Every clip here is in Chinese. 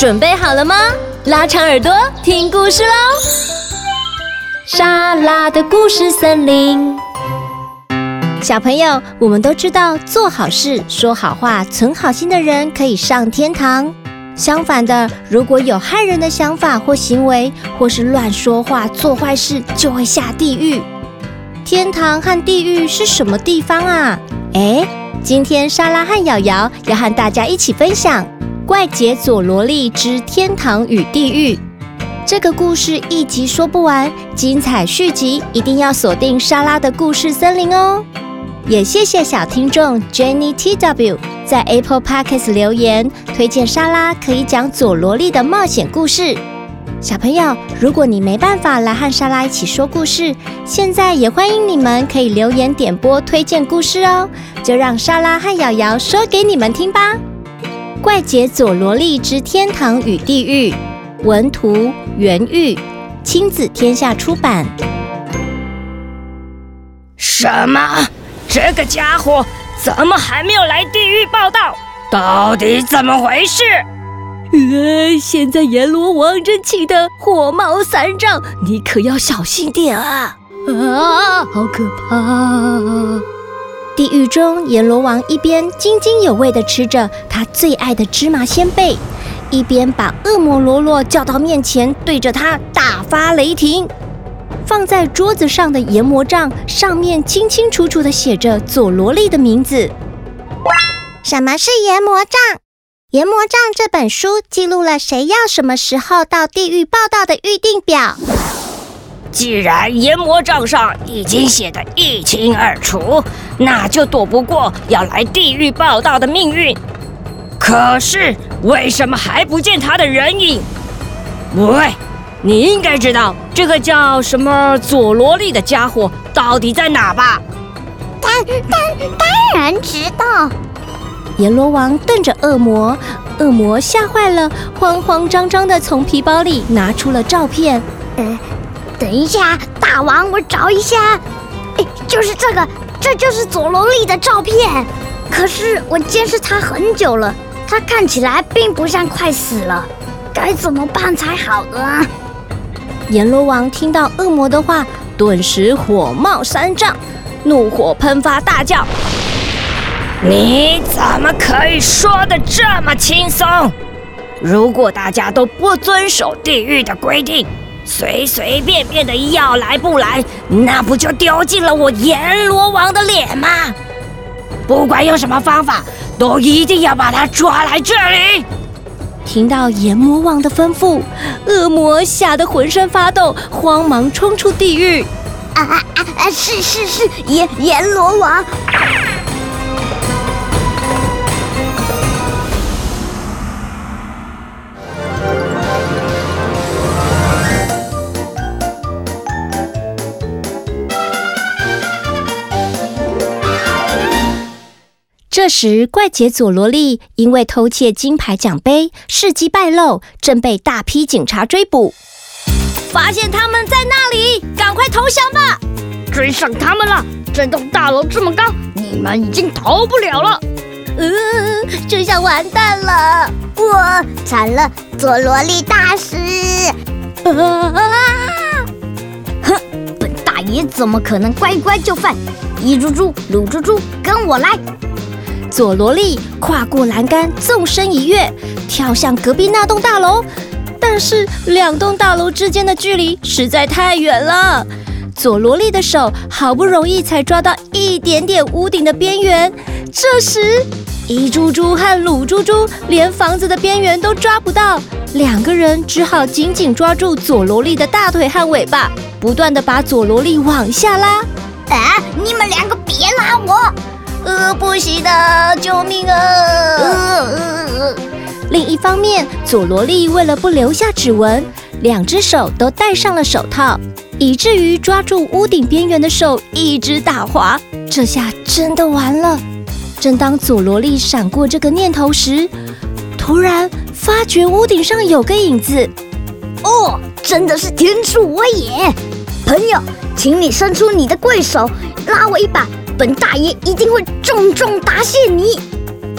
准备好了吗？拉长耳朵听故事喽！莎拉的故事森林，小朋友，我们都知道，做好事、说好话、存好心的人可以上天堂。相反的，如果有害人的想法或行为，或是乱说话、做坏事，就会下地狱。天堂和地狱是什么地方啊？诶，今天莎拉和瑶瑶要和大家一起分享《怪杰佐罗力之天堂与地狱》这个故事，一集说不完，精彩续集一定要锁定莎拉的故事森林哦。也谢谢小听众 Jenny TW 在 Apple Podcast 留言，推荐莎拉可以讲佐罗力的冒险故事。小朋友，如果你没办法来和莎拉一起说故事，现在也欢迎你们可以留言点播推荐故事哦。就让莎拉和瑶瑶说给你们听吧。《怪杰佐罗力之天堂与地狱》，文图原玉，亲子天下出版。什么？这个家伙怎么还没有来地狱报道？到底怎么回事？呃，现在阎罗王正气得火冒三丈，你可要小心点啊！啊，好可怕！地狱中，阎罗王一边津津有味地吃着他最爱的芝麻仙贝，一边把恶魔罗罗叫到面前，对着他大发雷霆。放在桌子上的研魔杖上面清清楚楚地写着佐罗力的名字。什么是研魔杖？研魔杖这本书记录了谁要什么时候到地狱报道的预定表。既然阎魔账上已经写得一清二楚，那就躲不过要来地狱报道的命运。可是为什么还不见他的人影？喂！你应该知道这个叫什么佐罗利的家伙到底在哪吧？当当当然知道。阎罗王瞪着恶魔，恶魔吓坏了，慌慌张张地从皮包里拿出了照片。呃，等一下，大王，我找一下。哎，就是这个，这就是佐罗力的照片。可是我监视他很久了，他看起来并不像快死了，该怎么办才好呢？阎罗王听到恶魔的话，顿时火冒三丈，怒火喷发，大叫：“你怎么可以说得这么轻松？如果大家都不遵守地狱的规定，随随便便的要来不来，那不就丢尽了我阎罗王的脸吗？不管用什么方法，都一定要把他抓来这里。”听到阎魔王的吩咐，恶魔吓得浑身发抖，慌忙冲出地狱。啊啊啊！是是是，阎阎罗王。这时，怪杰佐罗利因为偷窃金牌奖杯，事迹败露，正被大批警察追捕。发现他们在那里，赶快投降吧！追上他们了！这栋大楼这么高，你们已经逃不了了。嗯，这下完蛋了！我惨了，佐罗力大师！啊！哼，本大爷怎么可能乖乖就范？一猪猪、鲁猪猪，跟我来！佐罗力跨过栏杆，纵身一跃，跳向隔壁那栋大楼。但是两栋大楼之间的距离实在太远了，佐罗力的手好不容易才抓到一点点屋顶的边缘。这时，一猪猪和鲁猪猪连房子的边缘都抓不到，两个人只好紧紧抓住佐罗力的大腿和尾巴，不断地把佐罗力往下拉。啊！你们两个别拉我！呃，不行的，救命啊！呃呃、另一方面，佐罗力为了不留下指纹，两只手都戴上了手套，以至于抓住屋顶边缘的手一直打滑。这下真的完了。正当佐罗力闪过这个念头时，突然发觉屋顶上有个影子。哦，真的是天助我也！朋友，请你伸出你的贵手，拉我一把。本大爷一定会重重答谢你。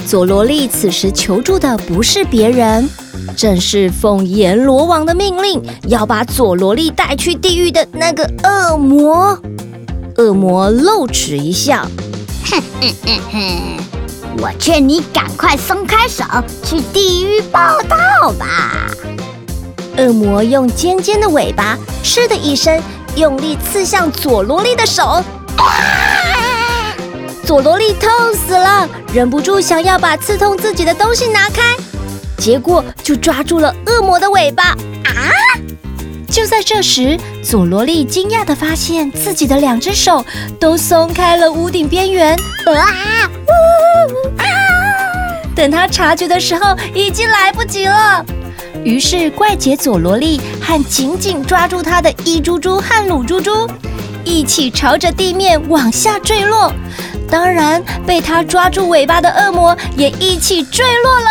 佐罗力此时求助的不是别人，正是奉阎罗王的命令，要把佐罗力带去地狱的那个恶魔。恶魔露齿一笑，哼哼哼哼，我劝你赶快松开手，去地狱报道吧。恶魔用尖尖的尾巴，嗤的一声，用力刺向佐罗力的手。啊！佐罗力痛死了，忍不住想要把刺痛自己的东西拿开，结果就抓住了恶魔的尾巴。啊！就在这时，佐罗力惊讶地发现自己的两只手都松开了屋顶边缘。啊！啊！等他察觉的时候，已经来不及了。于是怪杰佐罗力和紧紧抓住他的一猪猪和鲁猪猪一起朝着地面往下坠落。当然，被他抓住尾巴的恶魔也一起坠落了。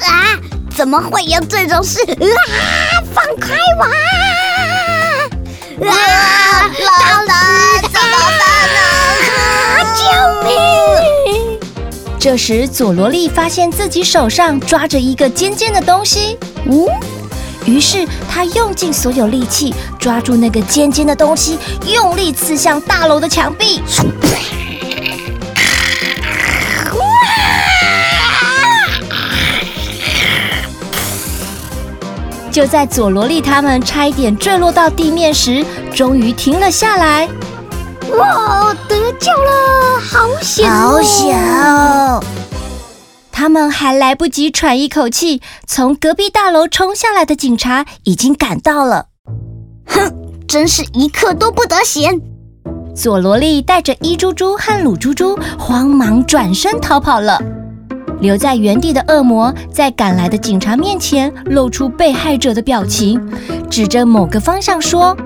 啊！怎么会有这种事？啊！放开我！啊！老大，怎么办呢？救命！这时，佐罗莉发现自己手上抓着一个尖尖的东西。嗯，于是他用尽所有力气抓住那个尖尖的东西，用力刺向大楼的墙壁。就在佐罗力他们差一点坠落到地面时，终于停了下来。哇，得救了！好险，好险！哦他们还来不及喘一口气，从隔壁大楼冲下来的警察已经赶到了。哼，真是一刻都不得闲！佐罗力带着伊猪猪和鲁猪猪慌忙转身逃跑了。留在原地的恶魔在赶来的警察面前露出被害者的表情，指着某个方向说：“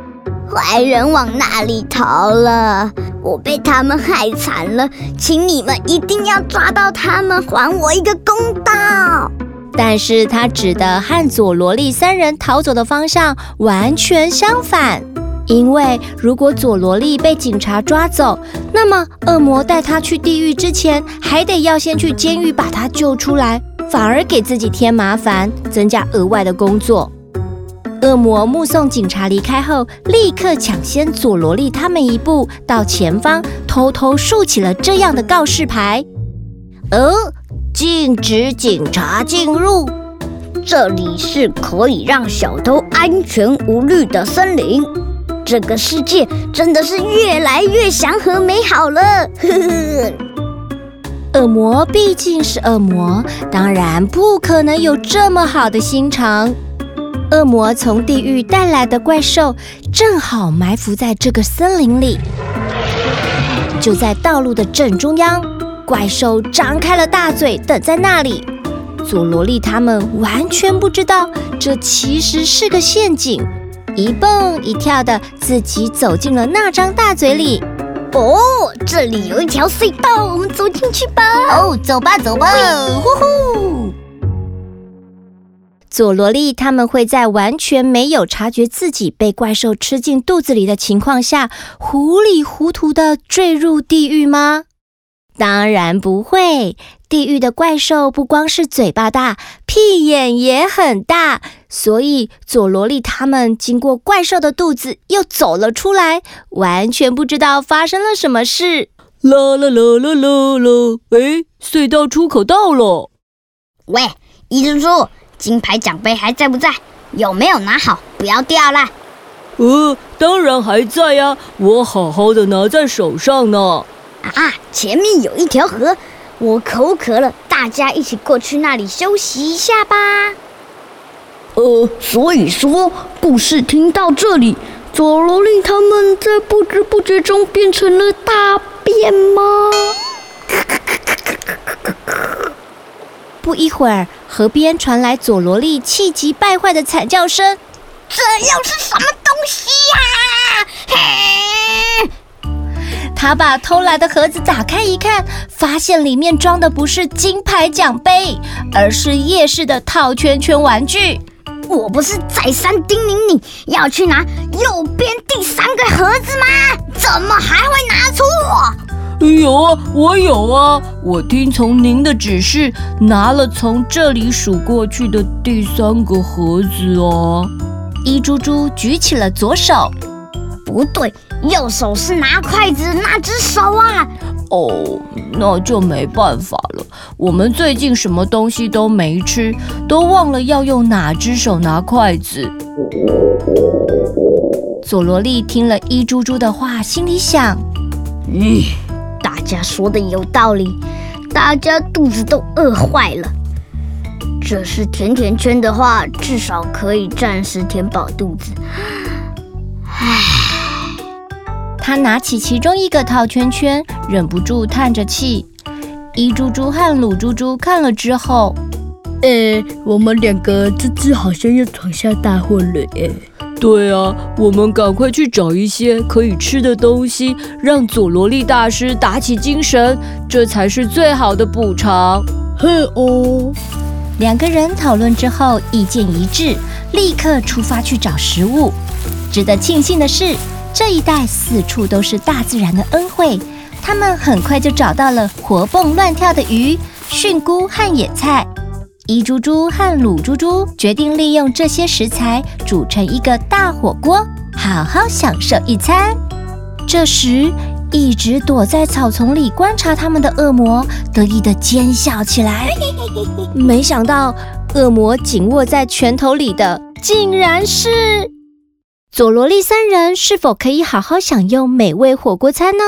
坏人往那里逃了，我被他们害惨了，请你们一定要抓到他们，还我一个公道。”但是他指的和佐罗力三人逃走的方向完全相反。因为如果佐罗力被警察抓走，那么恶魔带他去地狱之前，还得要先去监狱把他救出来，反而给自己添麻烦，增加额外的工作。恶魔目送警察离开后，立刻抢先佐罗力他们一步到前方，偷偷竖起了这样的告示牌：“哦，禁止警察进入，这里是可以让小偷安全无虑的森林。”这个世界真的是越来越祥和美好了。呵呵，恶魔毕竟是恶魔，当然不可能有这么好的心肠。恶魔从地狱带来的怪兽正好埋伏在这个森林里，就在道路的正中央，怪兽张开了大嘴等在那里。佐罗力他们完全不知道，这其实是个陷阱。一蹦一跳的，自己走进了那张大嘴里。哦，这里有一条隧道，我们走进去吧。哦，走吧，走吧。呼呼！佐罗莉他们会在完全没有察觉自己被怪兽吃进肚子里的情况下，糊里糊涂的坠入地狱吗？当然不会。地狱的怪兽不光是嘴巴大，屁眼也很大，所以佐罗利他们经过怪兽的肚子又走了出来，完全不知道发生了什么事。啦啦啦啦啦啦！哎，隧道出口到了。喂，伊猪猪，金牌奖杯还在不在？有没有拿好？不要掉了。呃，当然还在呀，我好好的拿在手上呢。啊，前面有一条河。我口渴了，大家一起过去那里休息一下吧。呃，所以说，故事听到这里，佐罗力他们在不知不觉中变成了大便吗？不一会儿，河边传来佐罗力气急败坏的惨叫声：“这又是什么东西呀？”嘿。他把偷来的盒子打开一看，发现里面装的不是金牌奖杯，而是夜市的套圈圈玩具。我不是再三叮咛你要去拿右边第三个盒子吗？怎么还会拿错？有啊，我有啊，我听从您的指示，拿了从这里数过去的第三个盒子哦。一猪猪举起了左手，不对，右手是拿筷子那只手啊。哦，那就没办法了。我们最近什么东西都没吃，都忘了要用哪只手拿筷子。佐罗力听了伊猪猪的话，心里想：嗯，大家说的有道理，大家肚子都饿坏了。这是甜甜圈的话，至少可以暂时填饱肚子。唉，他拿起其中一个套圈圈，忍不住叹着气。伊猪猪和鲁猪猪看了之后，呃，我们两个这次好像又闯下大祸了耶。对啊，我们赶快去找一些可以吃的东西，让佐罗力大师打起精神，这才是最好的补偿。嘿哦，两个人讨论之后意见一致，立刻出发去找食物。值得庆幸的是，这一带四处都是大自然的恩惠，他们很快就找到了活蹦乱跳的鱼、蕈菇和野菜。伊猪猪和鲁猪猪决定利用这些食材煮成一个大火锅，好好享受一餐。这时，一直躲在草丛里观察他们的恶魔得意地奸笑起来。没想到，恶魔紧握在拳头里的竟然是佐罗力三人，是否可以好好享用美味火锅餐呢？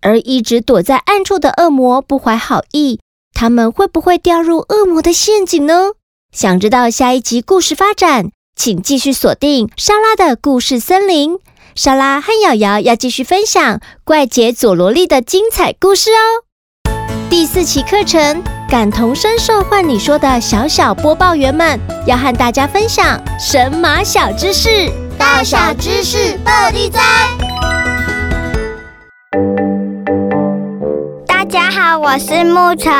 而一直躲在暗处的恶魔不怀好意。他们会不会掉入恶魔的陷阱呢？想知道下一集故事发展，请继续锁定莎拉的故事森林。莎拉和瑶瑶要继续分享怪杰佐罗力的精彩故事哦。第四期课程，感同身受换你说的小小播报员们，要和大家分享神马小知识，大小知识到底在？大家好，我是沐晨，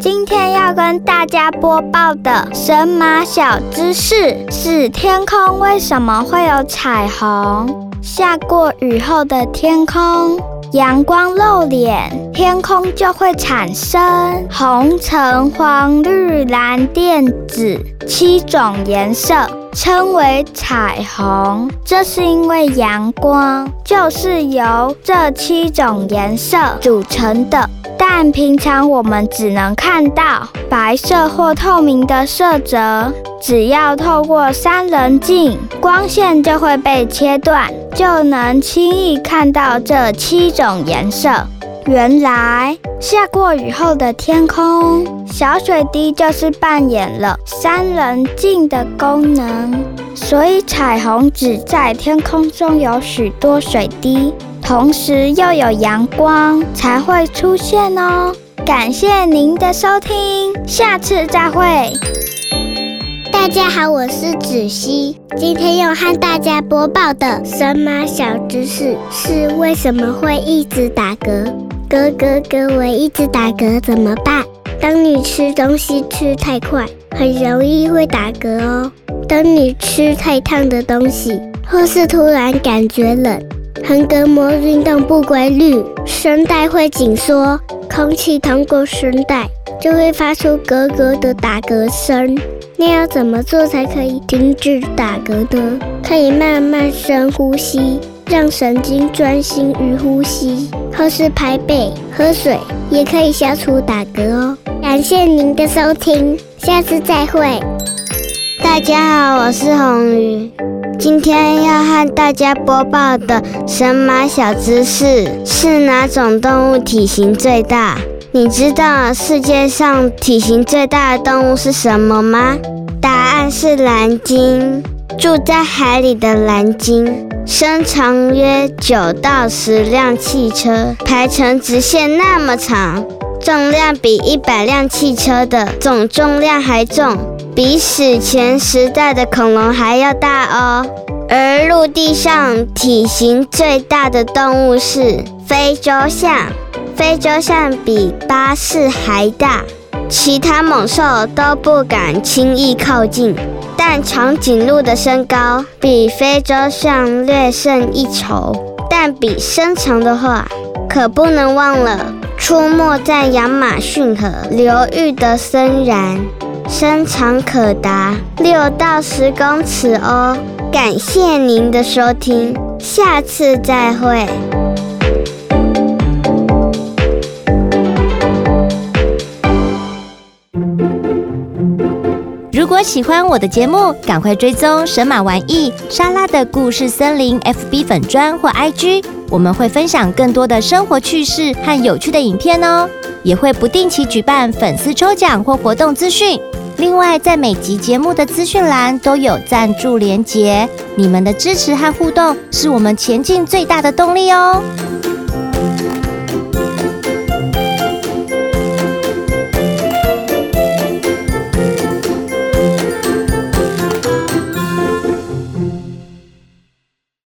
今天要跟大家播报的神马小知识是：天空为什么会有彩虹？下过雨后的天空，阳光露脸，天空就会产生红、橙、黄、绿、蓝、靛、紫七种颜色。称为彩虹，这是因为阳光就是由这七种颜色组成的。但平常我们只能看到白色或透明的色泽，只要透过三棱镜，光线就会被切断，就能轻易看到这七种颜色。原来下过雨后的天空，小水滴就是扮演了三棱镜的功能，所以彩虹只在天空中有许多水滴，同时又有阳光才会出现哦。感谢您的收听，下次再会。大家好，我是子熙，今天要和大家播报的神马小知识是为什么会一直打嗝。嗝嗝嗝，我一直打嗝怎么办？当你吃东西吃太快，很容易会打嗝哦。当你吃太烫的东西，或是突然感觉冷，横膈膜运动不规律，声带会紧缩，空气通过声带就会发出咯咯的打嗝声。那要怎么做才可以停止打嗝呢？可以慢慢深呼吸。让神经专心于呼吸，或是拍背、喝水，也可以消除打嗝哦。感谢您的收听，下次再会。大家好，我是红鱼，今天要和大家播报的神马小知识是哪种动物体型最大？你知道世界上体型最大的动物是什么吗？答案是蓝鲸，住在海里的蓝鲸。身长约九到十辆汽车排成直线那么长，重量比一百辆汽车的总重量还重，比史前时代的恐龙还要大哦。而陆地上体型最大的动物是非洲象，非洲象比巴士还大，其他猛兽都不敢轻易靠近。但长颈鹿的身高比非洲象略胜一筹，但比身长的话，可不能忘了出没在亚马逊河流域的森蚺，身长可达六到十公尺哦。感谢您的收听，下次再会。如果喜欢我的节目，赶快追踪神马玩意莎拉的故事森林 FB 粉专或 IG，我们会分享更多的生活趣事和有趣的影片哦，也会不定期举办粉丝抽奖或活动资讯。另外，在每集节目的资讯栏都有赞助连结，你们的支持和互动是我们前进最大的动力哦。